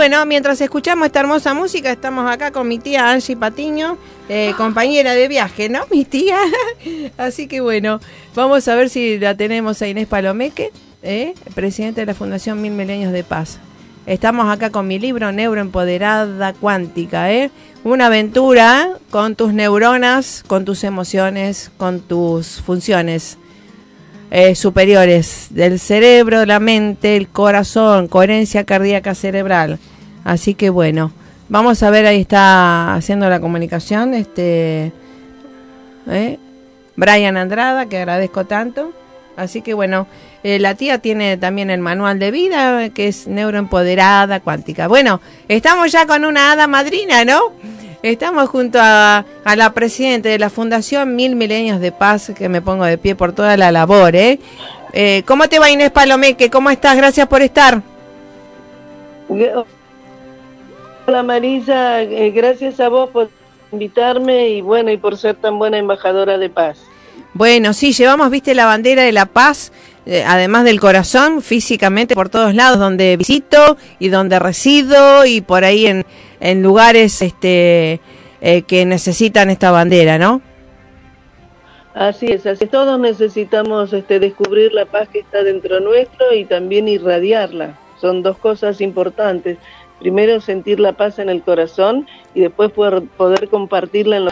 Bueno, mientras escuchamos esta hermosa música, estamos acá con mi tía Angie Patiño, eh, compañera de viaje, ¿no? Mi tía. *laughs* Así que bueno, vamos a ver si la tenemos a Inés Palomeque, eh, presidente de la Fundación Mil Milenios de Paz. Estamos acá con mi libro Neuroempoderada Cuántica, ¿eh? Una aventura con tus neuronas, con tus emociones, con tus funciones eh, superiores del cerebro, la mente, el corazón, coherencia cardíaca cerebral. Así que bueno, vamos a ver, ahí está haciendo la comunicación este ¿eh? Brian Andrada, que agradezco tanto. Así que bueno, eh, la tía tiene también el manual de vida, que es neuroempoderada cuántica. Bueno, estamos ya con una hada madrina, ¿no? Estamos junto a, la presidenta de la Fundación Mil Milenios de Paz, que me pongo de pie por toda la labor, ¿eh? eh cómo te va Inés Palomeque? ¿Cómo estás? Gracias por estar. Hola Marisa, eh, gracias a vos por invitarme y bueno, y por ser tan buena embajadora de paz. Bueno, sí, llevamos, viste, la bandera de la paz, eh, además del corazón, físicamente por todos lados, donde visito y donde resido y por ahí en, en lugares este, eh, que necesitan esta bandera, ¿no? Así es, así Todos necesitamos este, descubrir la paz que está dentro nuestro y también irradiarla. Son dos cosas importantes. Primero sentir la paz en el corazón y después poder, poder compartirla en,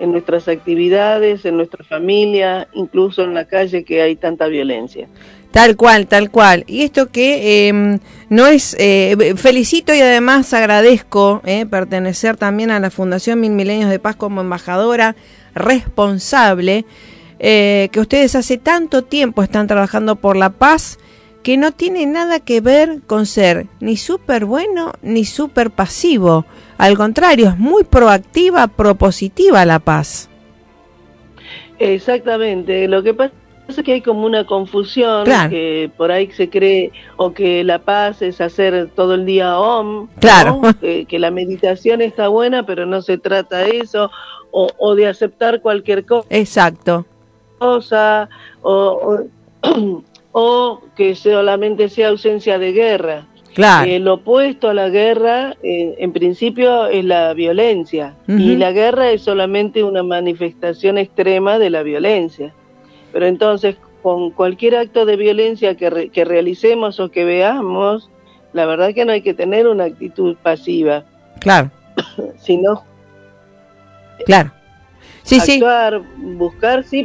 en nuestras actividades, en nuestra familia, incluso en la calle que hay tanta violencia. Tal cual, tal cual. Y esto que em, no es, eh, felicito y además agradezco eh, pertenecer también a la Fundación Mil Milenios de Paz como embajadora responsable, eh, que ustedes hace tanto tiempo están trabajando por la paz, que no tiene nada que ver con ser ni súper bueno ni súper pasivo. Al contrario, es muy proactiva, propositiva la paz. Exactamente. Lo que pasa Pasa que hay como una confusión que por ahí se cree o que la paz es hacer todo el día om, claro. que, la meditación está buena, pero no se trata de eso, o, de aceptar cualquier cosa. Exacto. Cosa, o, o, *clears throat* que solamente sea ausencia de guerra. Claro. El opuesto a la guerra, eh, en principio, es la violencia, y la guerra es solamente una manifestación extrema de la violencia. Pero entonces, con cualquier acto de violencia que, que realicemos o que veamos, la verdad que no hay que tener una actitud pasiva. Claro. *coughs* sino claro. Sí, actuar, buscar sí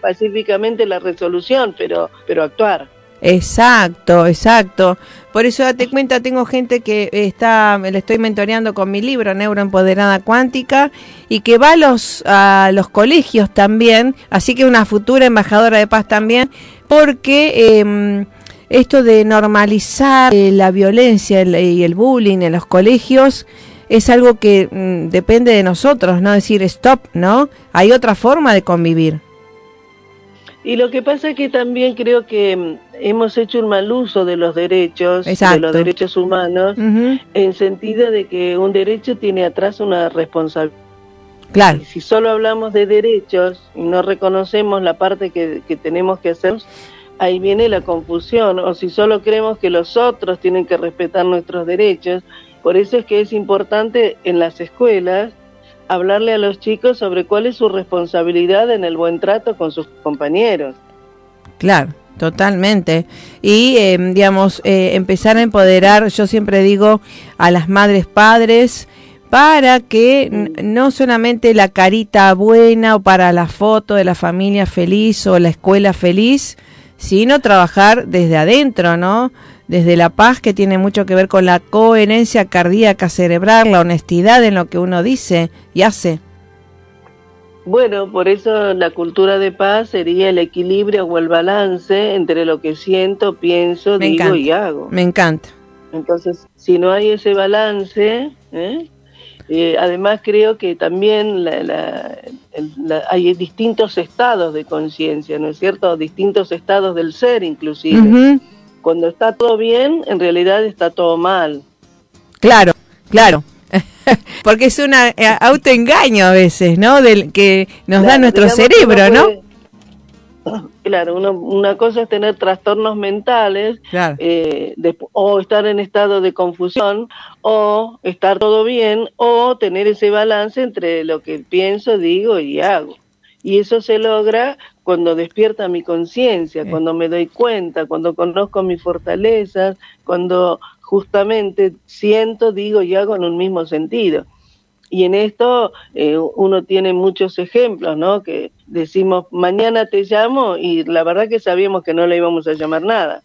pacíficamente la resolución, pero pero actuar. Exacto, exacto. Por eso date cuenta, tengo gente que está, le estoy mentoreando con mi libro Neuroempoderada Cuántica y que va a los, a los colegios también, así que una futura embajadora de paz también, porque em, esto de normalizar eh, la violencia y el bullying en los colegios es algo que mm, depende de nosotros, no decir stop, ¿no? Hay otra forma de convivir. Y lo que pasa es que también creo que mm, hemos hecho un mal uso de los derechos, de los derechos humanos, en sentido de que un derecho tiene atrás una responsabilidad. Claro. si solo hablamos de derechos y no reconocemos la parte que, que tenemos que hacer, ahí viene la confusión. O si solo creemos que los otros tienen que respetar nuestros derechos, por eso es que es importante en las escuelas hablarle a los chicos sobre cuál es su responsabilidad en el buen trato con sus compañeros. Claro, totalmente. Y, eh, digamos, eh, empezar a empoderar, yo siempre digo, a las madres padres, para que no solamente la carita buena o para la foto de la familia feliz o la escuela feliz, sino trabajar desde adentro, ¿no? Desde la paz que tiene mucho que ver con la coherencia cardíaca cerebral, la honestidad en lo que uno dice y hace. Bueno, por eso la cultura de paz sería el equilibrio o el balance entre lo que siento, pienso, digo y hago. Me encanta. Entonces, si no hay ese balance, ¿eh? Eh, además creo que también hay distintos estados de conciencia, ¿no es cierto? Distintos estados del ser inclusive. Cuando está todo bien, en realidad está todo mal. Claro, claro. *laughs* Porque es un eh, autoengaño a veces, ¿no? Del que nos da nuestro cerebro, ¿no? *clears throat* Claro, una cosa es tener trastornos mentales eh, o estar en estado de confusión o estar todo bien o tener ese balance entre lo que pienso, digo y hago. Y eso se logra cuando despierta mi conciencia, cuando me doy cuenta, cuando conozco mis fortalezas, cuando justamente siento, digo y hago en un mismo sentido. Y en esto eh, uno tiene muchos ejemplos, ¿no? Que decimos, mañana te llamo y la verdad que sabíamos que no le íbamos a llamar nada.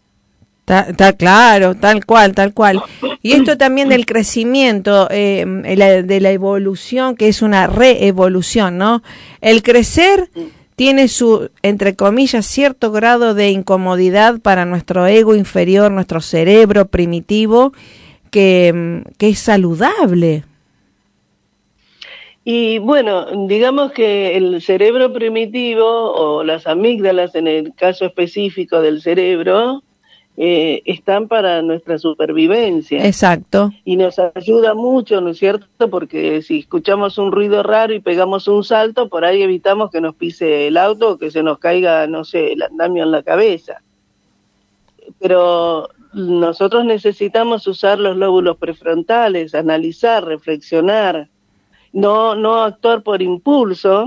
Está, claro, tal cual, tal cual. Y esto también del crecimiento, eh, de la evolución, que es una reevolución, ¿no? El crecer tiene su, entre comillas, cierto grado de incomodidad para nuestro ego inferior, nuestro cerebro primitivo, que, que es saludable. Y bueno, digamos que el cerebro primitivo o las amígdalas en el caso específico del cerebro eh, están para nuestra supervivencia. Exacto. Y nos ayuda mucho, ¿no es cierto? Porque si escuchamos un ruido raro y pegamos un salto, por ahí evitamos que nos pise el auto o que se nos caiga, no sé, el andamio en la cabeza. Pero nosotros necesitamos usar los lóbulos prefrontales, analizar, reflexionar, no, no actuar por impulso,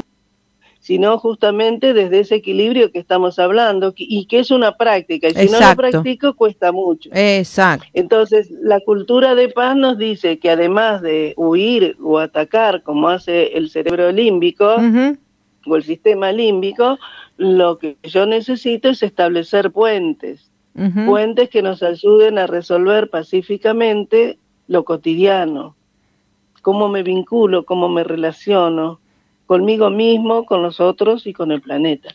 sino justamente desde ese equilibrio que estamos hablando y que es una práctica. Y si no lo practico, cuesta mucho. Exacto. Entonces, la cultura de paz nos dice que además de huir o atacar, como hace el cerebro límbico o el sistema límbico, lo que yo necesito es establecer puentes. Puentes que nos ayuden a resolver pacíficamente lo cotidiano, cómo me vinculo, cómo me relaciono conmigo mismo, con los otros y con el planeta.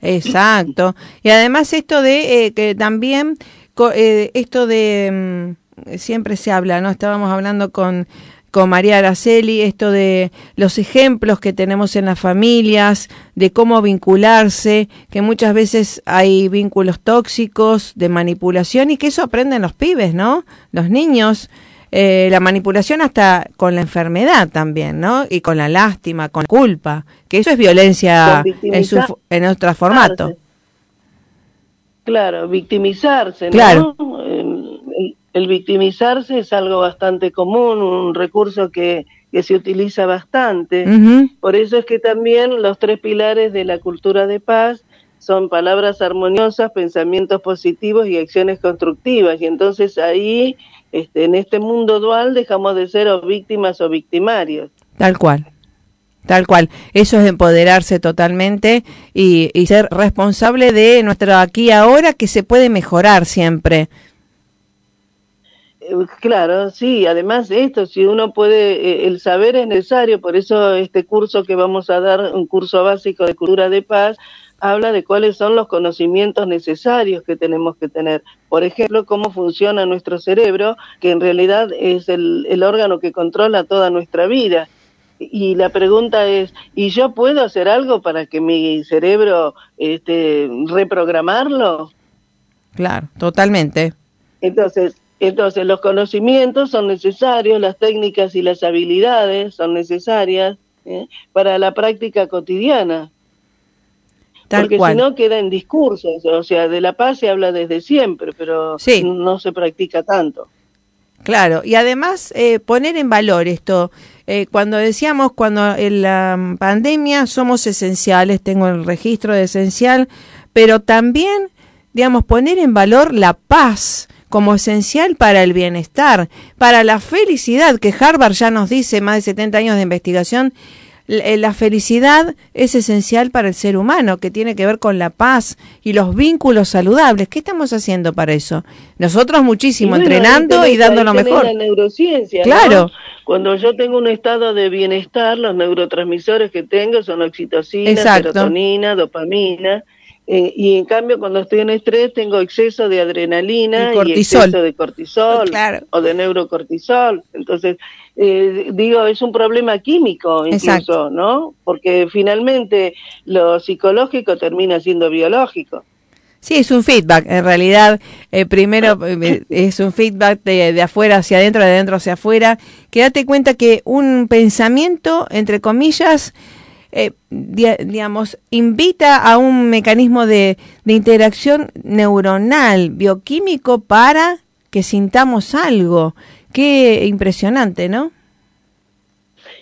Exacto. Y además esto de eh, que también, eh, esto de, mm, siempre se habla, ¿no? Estábamos hablando con, con María Araceli, esto de los ejemplos que tenemos en las familias, de cómo vincularse, que muchas veces hay vínculos tóxicos, de manipulación y que eso aprenden los pibes, ¿no? Los niños. Eh, la manipulación hasta con la enfermedad también, ¿no? Y con la lástima, con la culpa, que eso es violencia en, su, en otro formato. Claro, victimizarse, ¿no? Claro. El, victimizarse es algo bastante común, un recurso que, que se utiliza bastante. Por eso es que también los tres pilares de la cultura de paz son palabras armoniosas, pensamientos positivos y acciones constructivas. Y entonces ahí este, en este mundo dual dejamos de ser o víctimas o victimarios. Tal cual. Tal cual. Eso es empoderarse totalmente y, ser responsable de nuestro aquí y ahora que se puede mejorar siempre. Eh, claro, sí, además de esto, si uno puede, eh, el saber es necesario, por eso este curso que vamos a dar, un curso básico de cultura de paz, habla de cuáles son los conocimientos necesarios que tenemos que tener. Por ejemplo, cómo funciona nuestro cerebro, que en realidad es el, el órgano que controla toda nuestra vida. Y la pregunta es, ¿y yo puedo hacer algo para que mi cerebro este, reprogramarlo? Claro, totalmente. Entonces, entonces los conocimientos son necesarios, las técnicas y las habilidades son necesarias ¿eh? para la práctica cotidiana. Porque si no queda en discursos, o sea, de la paz se habla desde siempre, pero no se practica tanto. Claro, y además eh, poner en valor esto. Eh, cuando decíamos, cuando en la pandemia somos esenciales, tengo el registro de esencial, pero también, digamos, poner en valor la paz como esencial para el bienestar, para la felicidad, que Harvard ya nos dice, más de 70 años de investigación, la felicidad es esencial para el ser humano, que tiene que ver con la paz y los vínculos saludables. ¿Qué estamos haciendo para eso? Nosotros muchísimo, entrenando y dando lo mejor. La neurociencia, claro. Cuando yo tengo un estado de bienestar, los neurotransmisores que tengo son oxitocina, serotonina, dopamina. Eh, y en cambio, cuando estoy en estrés, tengo exceso de adrenalina y, exceso de cortisol o de neurocortisol. Entonces, eh, digo, es un problema químico incluso, ¿no? Porque finalmente lo psicológico termina siendo biológico. Sí, es un feedback. En realidad, eh, primero eh, es un feedback de, afuera hacia adentro, de adentro hacia afuera. Que date cuenta que un pensamiento, entre comillas, eh, digamos, invita a un mecanismo de, de interacción neuronal, bioquímico, para que sintamos algo. Qué impresionante, ¿no?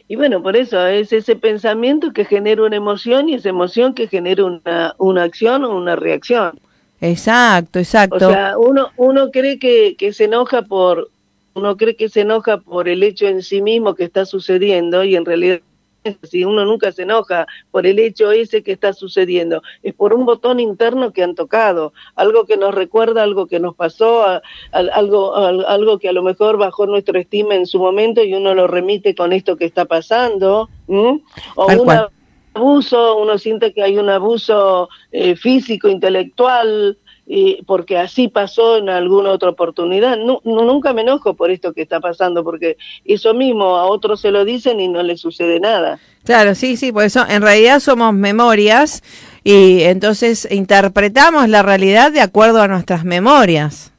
Y bueno, por eso es ese pensamiento que genera una emoción y esa emoción que genera una, una acción o una reacción. Exacto, exacto. O sea, uno, uno cree que, que se enoja por, uno cree que se enoja por el hecho en sí mismo que está sucediendo y en realidad *laughs* si uno nunca se enoja por el hecho ese que está sucediendo, es por un botón interno que han tocado, algo que nos recuerda algo que nos pasó, algo, algo que a lo mejor bajó nuestra estima en su momento y uno lo remite con esto que está pasando, o un abuso, uno siente que hay un abuso eh, físico, intelectual, porque así pasó en alguna otra oportunidad. No, nunca me enojo por esto que está pasando, porque eso mismo a otros se lo dicen y no les sucede nada. Claro, sí, sí, por eso en realidad somos memorias y entonces interpretamos la realidad de acuerdo a nuestras memorias.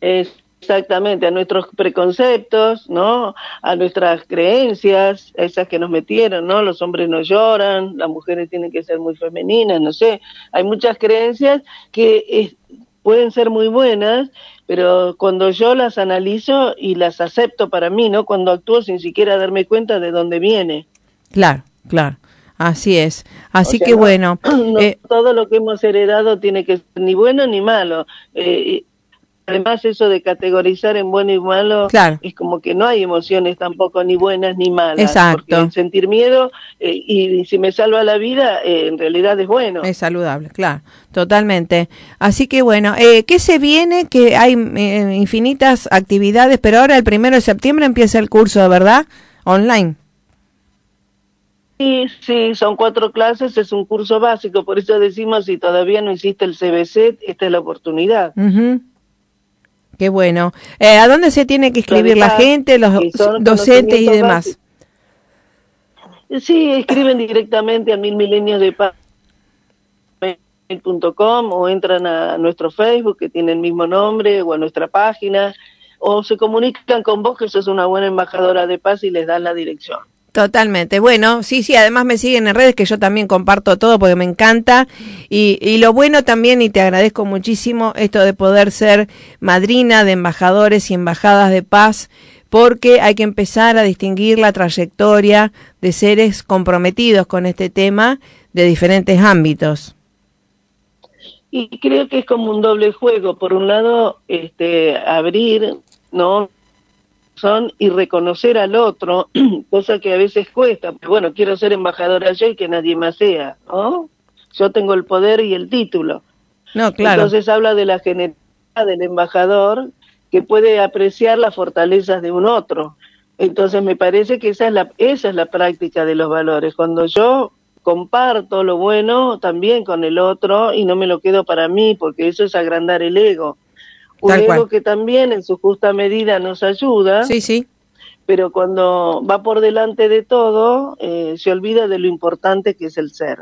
Es, Exactamente, a nuestros preconceptos, ¿no? A nuestras creencias, esas que nos metieron, ¿no? Los hombres no lloran, las mujeres tienen que ser muy femeninas, no sé. Hay muchas creencias que pueden ser muy buenas, pero cuando yo las analizo y las acepto para mí, ¿no? Cuando actúo sin siquiera darme cuenta de dónde viene. Claro, claro. Así es. Así que bueno. *clears throat* Eh, todo lo que hemos heredado tiene que ser ni bueno ni malo. Eh, Además, eso de categorizar en bueno y malo es como que no hay emociones tampoco ni buenas ni malas. Exacto. sentir miedo eh, y si me salva la vida, eh, en realidad es bueno. Es saludable, claro, totalmente. Así que bueno, eh, ¿qué se viene? Que hay eh, infinitas actividades, pero ahora el primero de septiembre empieza el curso, ¿verdad? Online. Sí, sí, son cuatro clases, es un curso básico, por eso decimos si todavía no hiciste el CBC, esta es la oportunidad. Qué bueno. Eh, ¿A dónde se tiene que inscribir la gente, los docentes y demás? Sí, escriben directamente a mil milenios de o entran a nuestro Facebook que tiene el mismo nombre o a nuestra página o se comunican con vos que sos una buena embajadora de paz y les dan la dirección. Totalmente. Bueno, sí, sí, además me siguen en redes que yo también comparto todo porque me encanta. Y, y, lo bueno también, y te agradezco muchísimo, esto de poder ser madrina de embajadores y embajadas de paz, porque hay que empezar a distinguir la trayectoria de seres comprometidos con este tema de diferentes ámbitos. Y creo que es como un doble juego. Por un lado, este, abrir, ¿no? Y reconocer al otro, *clears throat* cosa que a veces cuesta. Bueno, quiero ser embajadora yo y que nadie más sea, ¿no? Yo tengo el poder y el título. No, claro. Entonces habla de la generalidad del embajador que puede apreciar las fortalezas de un otro. Entonces me parece que esa es la esa es la práctica de los valores. Cuando yo comparto lo bueno también con el otro y no me lo quedo para mí, porque eso es agrandar el ego un ego que también en su justa medida nos ayuda. Sí, sí. Pero cuando va por delante de todo, eh, se olvida de lo importante que es el ser.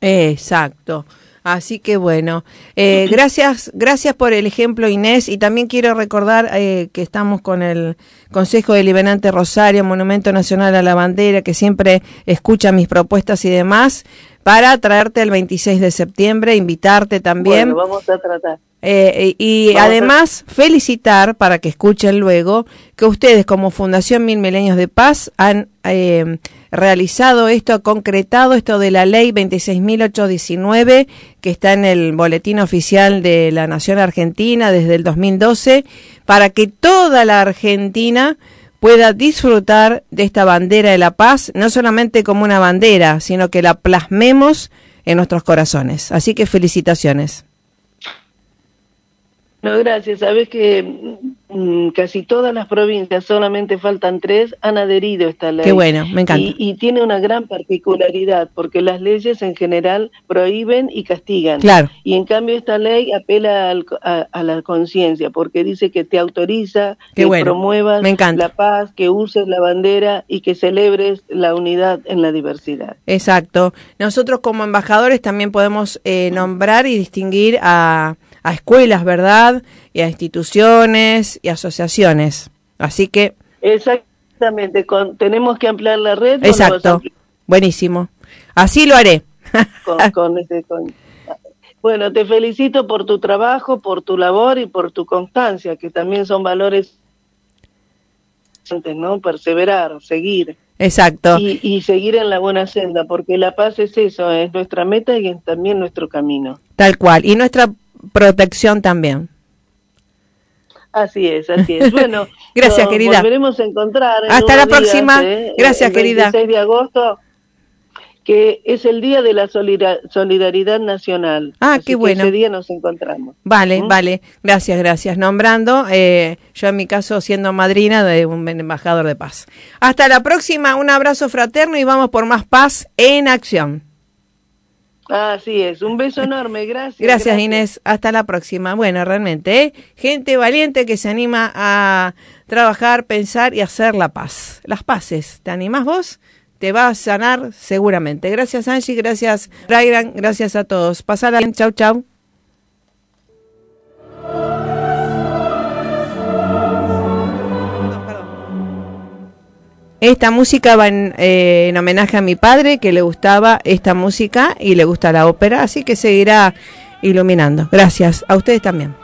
Exacto. Así que bueno, eh, *clears throat* gracias, gracias por el ejemplo Inés y también quiero recordar eh, que estamos con el Consejo Deliberante Rosario, Monumento Nacional a la Bandera, que siempre escucha mis propuestas y demás, para traerte el 26 de septiembre, invitarte también. Bueno, vamos a tratar. Eh, y además felicitar, para que escuchen luego, que ustedes como Fundación Mil Milenios de Paz han eh, realizado esto, concretado esto de la ley 26.819, que está en el boletín oficial de la Nación Argentina desde el 2012, para que toda la Argentina pueda disfrutar de esta bandera de la paz, no solamente como una bandera, sino que la plasmemos en nuestros corazones. Así que felicitaciones. No, gracias. Sabes que mm, casi todas las provincias, solamente faltan tres, han adherido a esta ley. Qué bueno, me encanta. Y, tiene una gran particularidad, porque las leyes en general prohíben y castigan. Claro. Y en cambio esta ley apela a, la conciencia, porque dice que te autoriza que promuevas la paz, que uses la bandera y que celebres la unidad en la diversidad. Exacto. Nosotros como embajadores también podemos eh, nombrar y distinguir a a escuelas, ¿verdad? Y a instituciones y asociaciones. Así que... Exactamente, con, tenemos que ampliar la red. Exacto. Buenísimo. Así lo haré. Este, bueno, te felicito por tu trabajo, por tu labor y por tu constancia, que también son valores, ¿no? Perseverar, seguir. Exacto. Y, seguir en la buena senda, porque la paz es eso, es nuestra meta y es también nuestro camino. Tal cual. Y nuestra protección también. Así es, así es. *laughs* Bueno, gracias, querida. Volveremos a encontrar. Hasta la próxima. ¿eh? Gracias, querida. El 26 de agosto, que es el Día de la Solidaridad Nacional. Ah, qué bueno. ese día nos encontramos. Vale, ¿Mm? vale. Gracias, gracias. Nombrando, eh, yo en mi caso siendo madrina de un embajador de paz. Hasta la próxima. Un abrazo fraterno y vamos por más paz en acción. Así es, un beso enorme, gracias, gracias. Inés, hasta la próxima. Bueno, realmente, ¿eh? gente valiente que se anima a trabajar, pensar y hacer la paz. Las paces, ¿te animás vos? Te va a sanar seguramente. Gracias Angie, gracias Brian, gracias a todos. Pasala bien, chau chau. Esta música va eh, en, homenaje a mi padre, que le gustaba esta música y le gusta la ópera, así que seguirá iluminando. Gracias, a ustedes también.